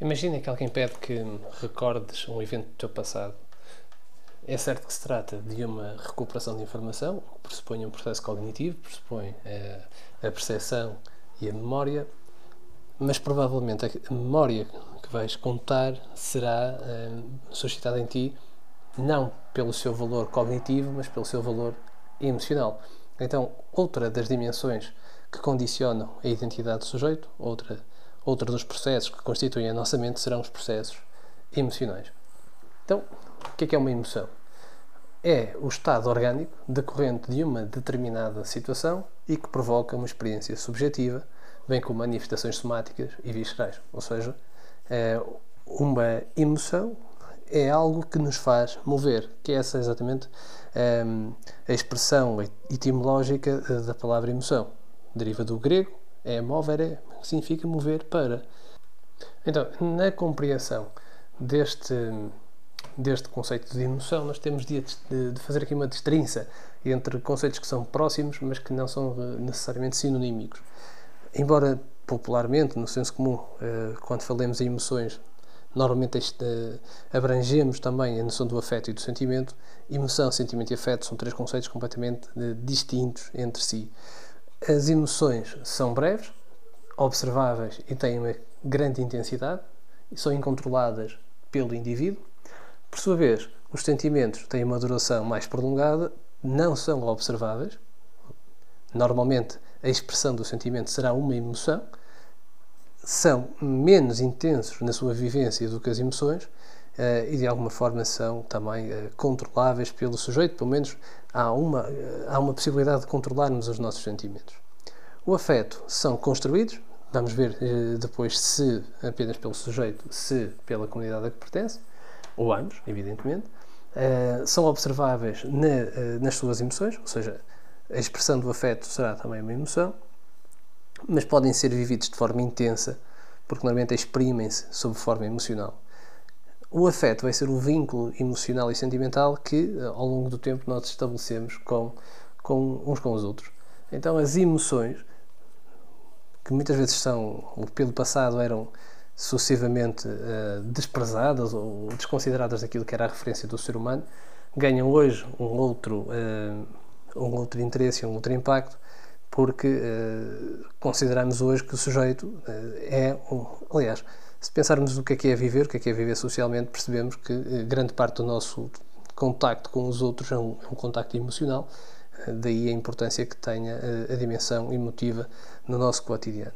Imagina que alguém pede que recordes um evento do teu passado. É certo que se trata de uma recuperação de informação, que pressupõe um processo cognitivo, pressupõe a, eh, a percepção e a memória, mas provavelmente a memória que vais contar será uh, suscitada em ti não pelo seu valor cognitivo, mas pelo seu valor emocional. Então, outra das dimensões que condicionam a identidade do sujeito, outra, outra dos processos que constituem a nossa mente serão os processos emocionais. Então, o que é, que é uma emoção? É o estado orgânico decorrente de uma determinada situação e que provoca uma experiência subjetiva, bem como manifestações somáticas e viscerais. Ou seja, é uma emoção é algo que nos faz mover, que é essa exatamente um, a expressão etimológica eh, da palavra emoção. Deriva do grego, é movere, que significa mover para. Então, na compreensão deste, deste conceito de emoção, nós temos de, de fazer aqui uma destrinça entre conceitos que são próximos, mas que não são eh, necessariamente sinonímicos. Embora popularmente, no senso comum, eh, quando falamos em emoções, Normalmente uh, abrangemos também a noção do afeto e do sentimento. Emoção, sentimento e afeto são três conceitos completamente distintos entre si. As emoções são breves, observáveis e têm uma grande intensidade e são incontroladas pelo indivíduo. Por sua vez, os sentimentos têm uma duração mais prolongada, não são observáveis. Normalmente, a expressão do sentimento será uma emoção são menos intensos na sua vivência do que as emoções e de alguma forma são também uh, controláveis pelo sujeito, pelo menos há uma, uh, há uma possibilidade de controlarmos os nossos sentimentos. O afeto são construídos, vamos ver depois se apenas pelo sujeito, se pela comunidade a que pertence, ou ambos, evidentemente, são observáveis na, nas suas emoções, ou seja, a expressão do afeto será também uma emoção, mas podem ser vividos de forma intensa, porque normalmente exprimem-se sob forma emocional. O afeto vai ser o vínculo emocional e sentimental que, eh, ao longo do tempo, nós estabelecemos com, com uns com os outros. Então, as emoções, que muitas vezes são, ou pelo passado eram sucessivamente uh, desprezadas ou desconsideradas daquilo que era a referência do ser humano, ganham hoje um outro, uh, um outro interesse, um outro impacto, porque uh, consideramos hoje que o sujeito é um. Aliás, se pensarmos o que é que é viver, o que é que é viver socialmente, percebemos que uh, grande parte do nosso contacto com os outros é um, é um contacto emocional, daí a importância que tenha a dimensão emotiva no nosso cotidiano.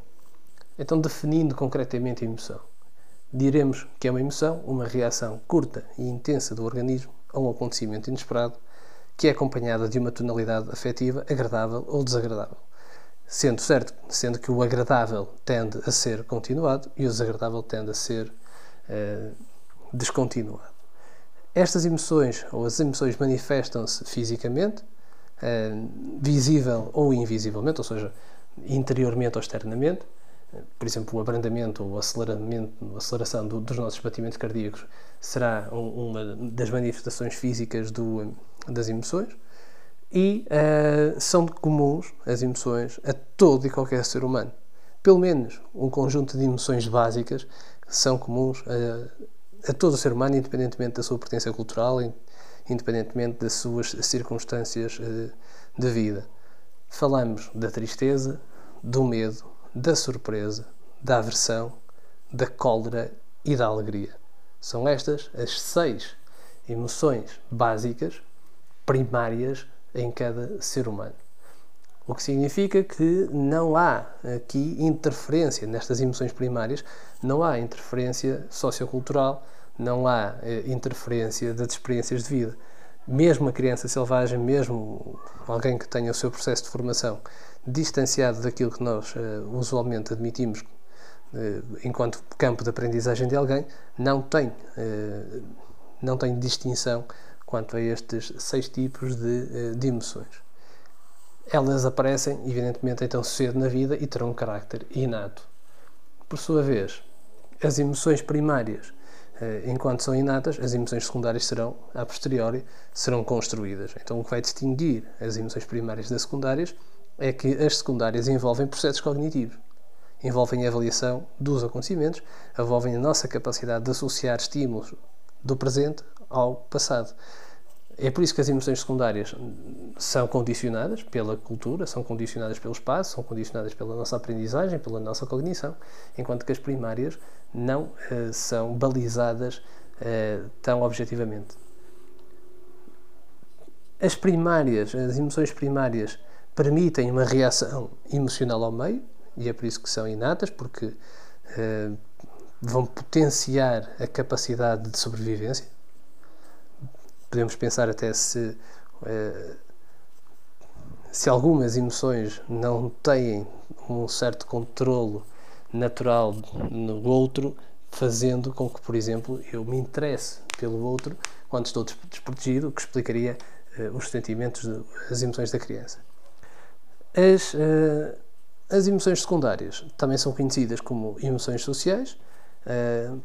Então, definindo concretamente a emoção, diremos que é uma emoção, uma reação curta e intensa do organismo a um acontecimento inesperado que é acompanhada de uma tonalidade afetiva agradável ou desagradável sendo certo, sendo que o agradável tende a ser continuado e o desagradável tende a ser uh, descontinuado. Estas emoções, ou as emoções, manifestam-se fisicamente, uh, visível ou invisivelmente, ou seja, interiormente ou externamente. Por exemplo, o abrandamento ou aceleramento, a aceleração do, dos nossos batimentos cardíacos será um, uma das manifestações físicas do, das emoções e uh, são comuns as emoções a todo e qualquer ser humano. Pelo menos um conjunto de emoções básicas são comuns a, a todo o ser humano, independentemente da sua pertença cultural, independentemente das suas circunstâncias uh, de vida. Falamos da tristeza, do medo, da surpresa, da aversão, da cólera e da alegria. São estas as seis emoções básicas, primárias em cada ser humano. O que significa que não há aqui interferência nestas emoções primárias, não há interferência sociocultural, não há eh, interferência das experiências de vida. Mesmo a criança selvagem, mesmo alguém que tenha o seu processo de formação distanciado daquilo que nós eh, usualmente admitimos eh, enquanto campo de aprendizagem de alguém, não tem, não tem distinção quanto a estes seis tipos de, eh, de emoções. Elas aparecem, evidentemente, então cedo na vida e terão um carácter inato. Por sua vez, as emoções primárias, eh, enquanto são inatas, as emoções secundárias serão, a posteriori, serão construídas. Então, o que vai distinguir as emoções primárias das secundárias é que as secundárias envolvem processos cognitivos envolvem a avaliação dos acontecimentos, envolvem a nossa capacidade de associar estímulos do presente ao passado. É por isso que as emoções secundárias são condicionadas pela cultura, são condicionadas pelo espaço, são condicionadas pela nossa aprendizagem, pela nossa cognição, enquanto que as primárias não uh, são balizadas uh, tão objetivamente. As primárias, as emoções primárias, permitem uma reação emocional ao meio, e é por isso que são inatas, porque uh, vão potenciar a capacidade de sobrevivência podemos pensar até se, eh, se algumas emoções não têm um certo controlo natural no outro, fazendo com que, por exemplo, eu me interesse pelo outro quando estou desprotegido, o que explicaria uh, os sentimentos, as emoções da criança. As, uh, as emoções secundárias também são conhecidas como emoções sociais,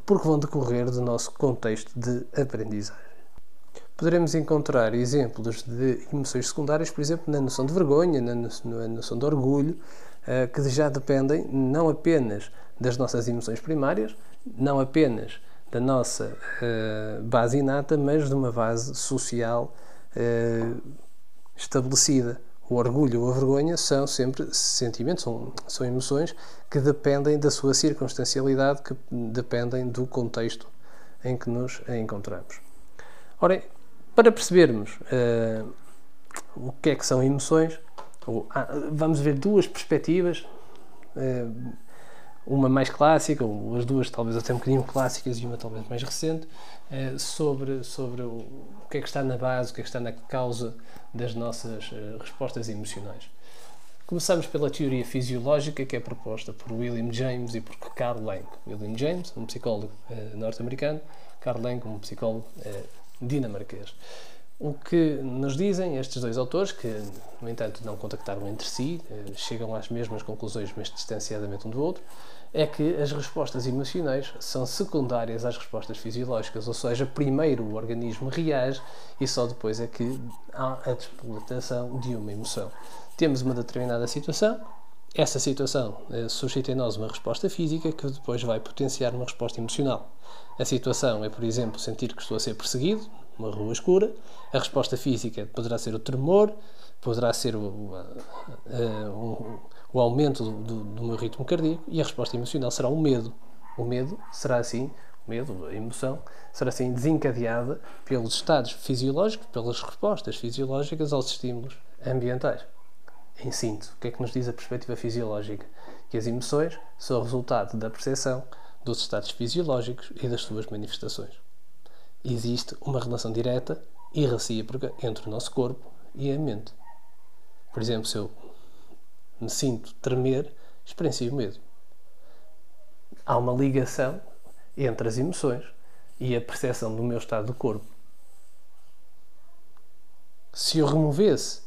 porque vão decorrer do nosso contexto de aprendizagem poderemos encontrar exemplos de emoções secundárias, por exemplo, na noção de vergonha, na noção de orgulho, eh, que já dependem não apenas das nossas emoções primárias, não apenas da nossa eh, base inata, mas de uma base social eh, estabelecida. O orgulho ou a vergonha são sempre sentimentos, são, são emoções que dependem da sua circunstancialidade, que dependem do contexto em que nos encontramos. Ora, para percebermos uh, o que é que são emoções, ou, ah, vamos ver duas perspectivas, uh, uma mais clássica, ou as duas talvez até um bocadinho clássicas e uma talvez mais recente, uh, sobre, sobre o, que é que está na base, o que é que está na causa das nossas respostas emocionais. Começamos pela teoria fisiológica que é proposta por William James e por Carl Lang. William James, um psicólogo norte-americano, Carl Lang, um psicólogo dinamarquês. O que nos dizem estes dois autores, que no entanto não contactaram entre si, eh, chegam às mesmas conclusões, mas distanciadamente um do outro, é que as respostas emocionais são secundárias às respostas fisiológicas, ou seja, primeiro o organismo reage e só depois é que há a despertação de uma emoção. Temos uma determinada situação, essa situação eh, suscita em nós uma resposta física que depois vai potenciar uma resposta emocional. A situação é, por exemplo, sentir que estou a ser perseguido, numa rua escura. A resposta física poderá ser o tremor, poderá ser o, o, o aumento do, do, meu ritmo cardíaco e a resposta emocional será o medo. O medo será assim, medo, a emoção, será assim desencadeada pelos estados fisiológicos, pelas respostas fisiológicas aos estímulos ambientais. Em síntese, o que é que nos diz a perspectiva fisiológica? Que as emoções são resultado da percepção dos estados fisiológicos e das suas manifestações. Existe uma relação direta e recíproca entre o nosso corpo e a mente. Por exemplo, se eu me sinto tremer, experiencio medo. Há uma ligação entre as emoções e a percepção do meu estado do corpo. Se eu removesse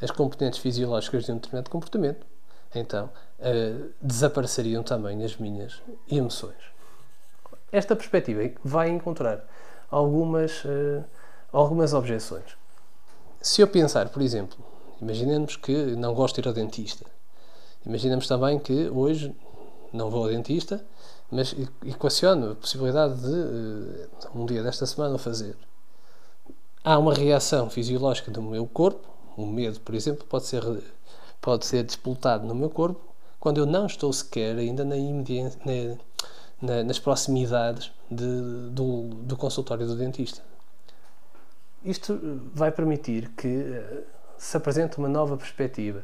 as componentes fisiológicas de um determinado comportamento, então uh, desapareceriam também as minhas emoções. Esta perspectiva vai encontrar algumas, uh, algumas objeções. Se eu pensar, por exemplo, imaginemos que não gosto de ir ao dentista. Imaginemos também que hoje não vou ao dentista, mas equaciono a possibilidade de uh, um dia desta semana o fazer. Há uma reação fisiológica do meu corpo o medo, por exemplo, pode ser, pode ser despoltado no meu corpo quando eu não estou sequer ainda na, na, nas proximidades de, do, do consultório do dentista. Isto vai permitir que eh, se apresente uma nova perspectiva.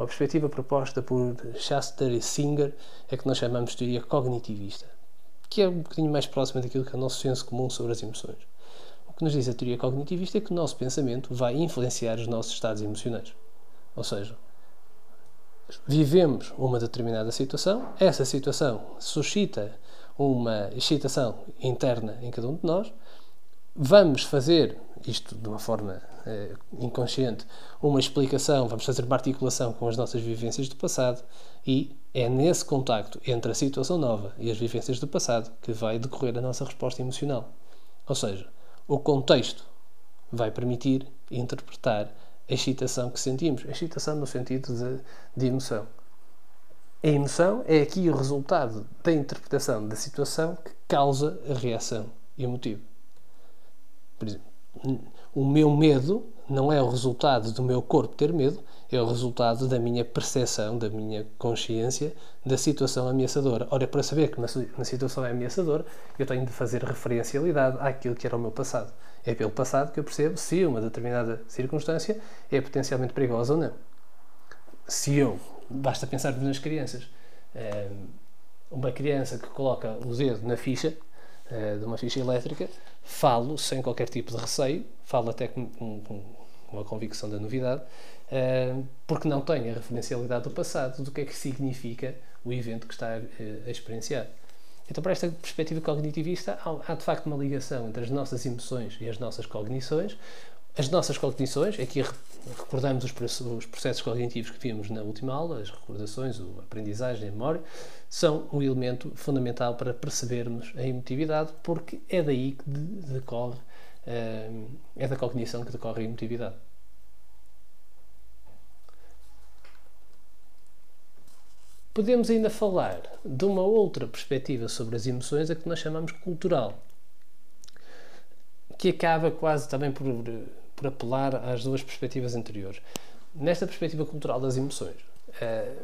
Uma perspectiva proposta por Shaster e Singer, é que nós chamamos de teoria cognitivista, que é um bocadinho mais próxima daquilo que é o nosso senso comum sobre as emoções que nos diz a teoria cognitivista é que o nosso pensamento vai influenciar os nossos estados emocionais. Ou seja, vivemos uma determinada situação, essa situação suscita uma excitação interna em cada um de nós, vamos fazer, isto de uma forma eh, inconsciente, uma explicação, vamos fazer uma articulação com as nossas vivências do passado e é nesse contacto entre a situação nova e as vivências do passado que vai decorrer a nossa resposta emocional. Ou seja, o contexto vai permitir interpretar a excitação que sentimos. A excitação no sentido de, de emoção. A emoção é aqui o resultado da interpretação da situação que causa a reação emotiva. O meu medo não é o resultado do meu corpo ter medo, é o resultado da minha percepção, da minha consciência da situação ameaçadora. Ora, para saber que uma situação é ameaçadora, eu tenho de fazer referencialidade àquilo que era o meu passado. É pelo passado que eu percebo se uma determinada circunstância é potencialmente perigosa ou não. Se eu, basta pensar nas crianças, eh, uma criança que coloca o dedo na ficha, eh, de uma ficha elétrica, falo sem qualquer tipo de receio, falo até com, com uma convicção da novidade, uh, porque não tenho a referencialidade do passado, do que é que significa o evento que está a, a experienciar. Então, para esta perspectiva cognitivista, há, há, de facto uma ligação entre as nossas emoções e as nossas cognições. As nossas cognições, aqui recordamos os, processos cognitivos que vimos na última aula, as recordações, a aprendizagem, a memória, são um elemento fundamental para percebermos a emotividade, porque é daí que decorre é da cognição que decorre a emotividade. Podemos ainda falar de uma outra perspectiva sobre as emoções, a que nós chamamos cultural, que acaba quase também por, por apelar às duas perspectivas anteriores. Nesta perspectiva cultural das emoções, eh,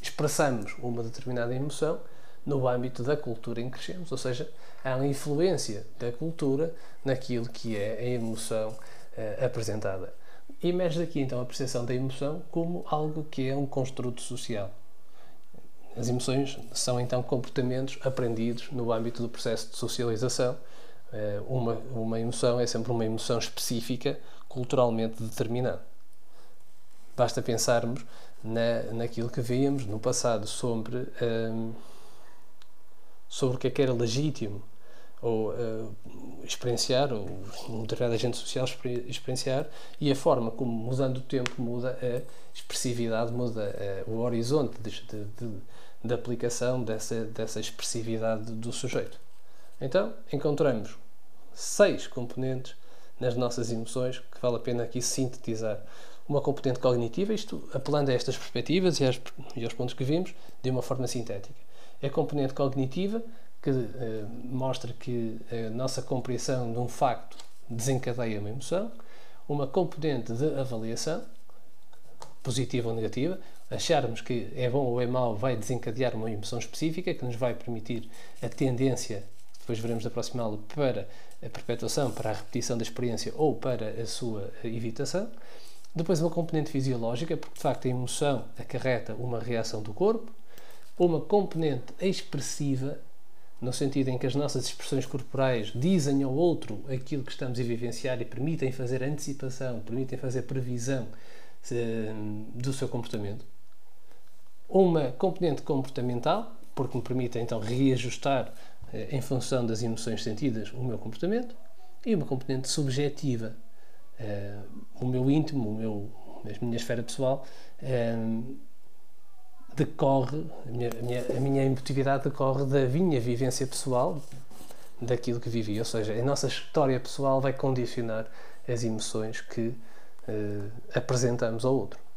expressamos uma determinada emoção no âmbito da cultura em que crescemos, ou seja, há uma influência da cultura naquilo que é a emoção uh, apresentada. Emerge daqui então a percepção da emoção como algo que é um construto social. As emoções são então comportamentos aprendidos no âmbito do processo de socialização. Uh, uma, uma emoção é sempre uma emoção específica, culturalmente determinada. Basta pensarmos na, naquilo que víamos no passado sobre. Um, sobre o que é que era legítimo ou uh, experienciar, ou um determinado agente social experienciar, e a forma como, mudando o tempo, muda a expressividade, muda uh, o horizonte de, de, de, de, aplicação dessa, dessa expressividade do sujeito. Então, encontramos seis componentes nas nossas emoções que vale a pena aqui sintetizar. Uma componente cognitiva, isto apelando a estas perspectivas e, às, e aos pontos que vimos, de uma forma sintética. É a componente cognitiva, que eh, mostra que a nossa compreensão de um facto desencadeia uma emoção, uma componente de avaliação, positiva ou negativa, acharmos que é bom ou é mau vai desencadear uma emoção específica que nos vai permitir a tendência, depois veremos aula, para a perpetuação, para a repetição da experiência ou para a sua evitação. Depois uma componente fisiológica, porque de facto a emoção acarreta uma reação do corpo, uma componente expressiva, no sentido em que as nossas expressões corporais dizem ao outro aquilo que estamos a vivenciar e permitem fazer antecipação, permitem fazer previsão eh, do seu comportamento. Uma componente comportamental, porque me permite então reajustar em função das emoções sentidas o meu comportamento. E uma componente subjetiva, eh, o meu íntimo, o meu, a minha esfera pessoal, decorre, a minha, a minha, a minha emotividade decorre da minha vivência pessoal, daquilo que vivi. Ou seja, a nossa história pessoal vai condicionar as emoções que apresentamos ao outro.